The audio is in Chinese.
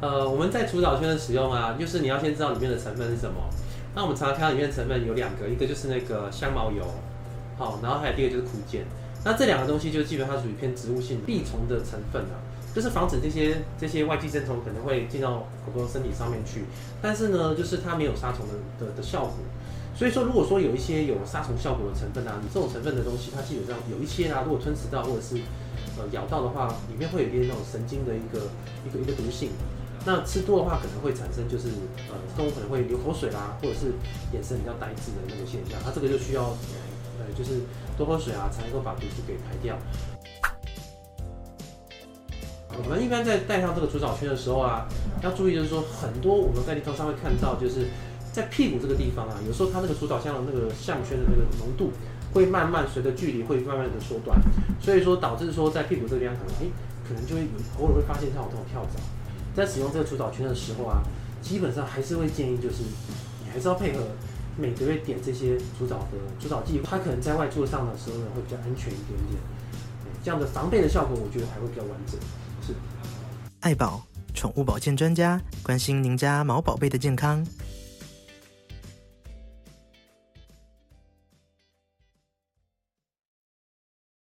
呃，我们在除藻圈的使用啊，就是你要先知道里面的成分是什么。那我们常常看到里面的成分有两个，一个就是那个香茅油，好，然后还有第二个就是苦碱。那这两个东西就基本上属于偏植物性避虫的成分啊，就是防止这些这些外寄生虫可能会进到狗狗身体上面去。但是呢，就是它没有杀虫的的的效果。所以说，如果说有一些有杀虫效果的成分啊，你这种成分的东西，它基本上有一些啊，如果吞食到或者是呃咬到的话，里面会有一点那种神经的一个一个一个毒性。那吃多的话，可能会产生就是呃动物可能会流口水啦，或者是眼神比较呆滞的那个现象。它这个就需要呃就是多喝水啊，才能够把毒素给排掉。我们一般在戴上这个除藻圈的时候啊，要注意就是说，很多我们在地图上会看到就是。在屁股这个地方啊，有时候它那个除藻箱的那个项圈的那个浓度会慢慢随着距离会慢慢的缩短，所以说导致说在屁股这个地方可能哎、可能就会偶尔会发现它有这种跳蚤。在使用这个除藻圈的时候啊，基本上还是会建议就是你还是要配合每个月点这些除藻的除藻剂，它可能在外注上的时候呢会比较安全一点点，这样的防备的效果我觉得还会比较完整。是，爱宝宠物保健专家关心您家毛宝贝的健康。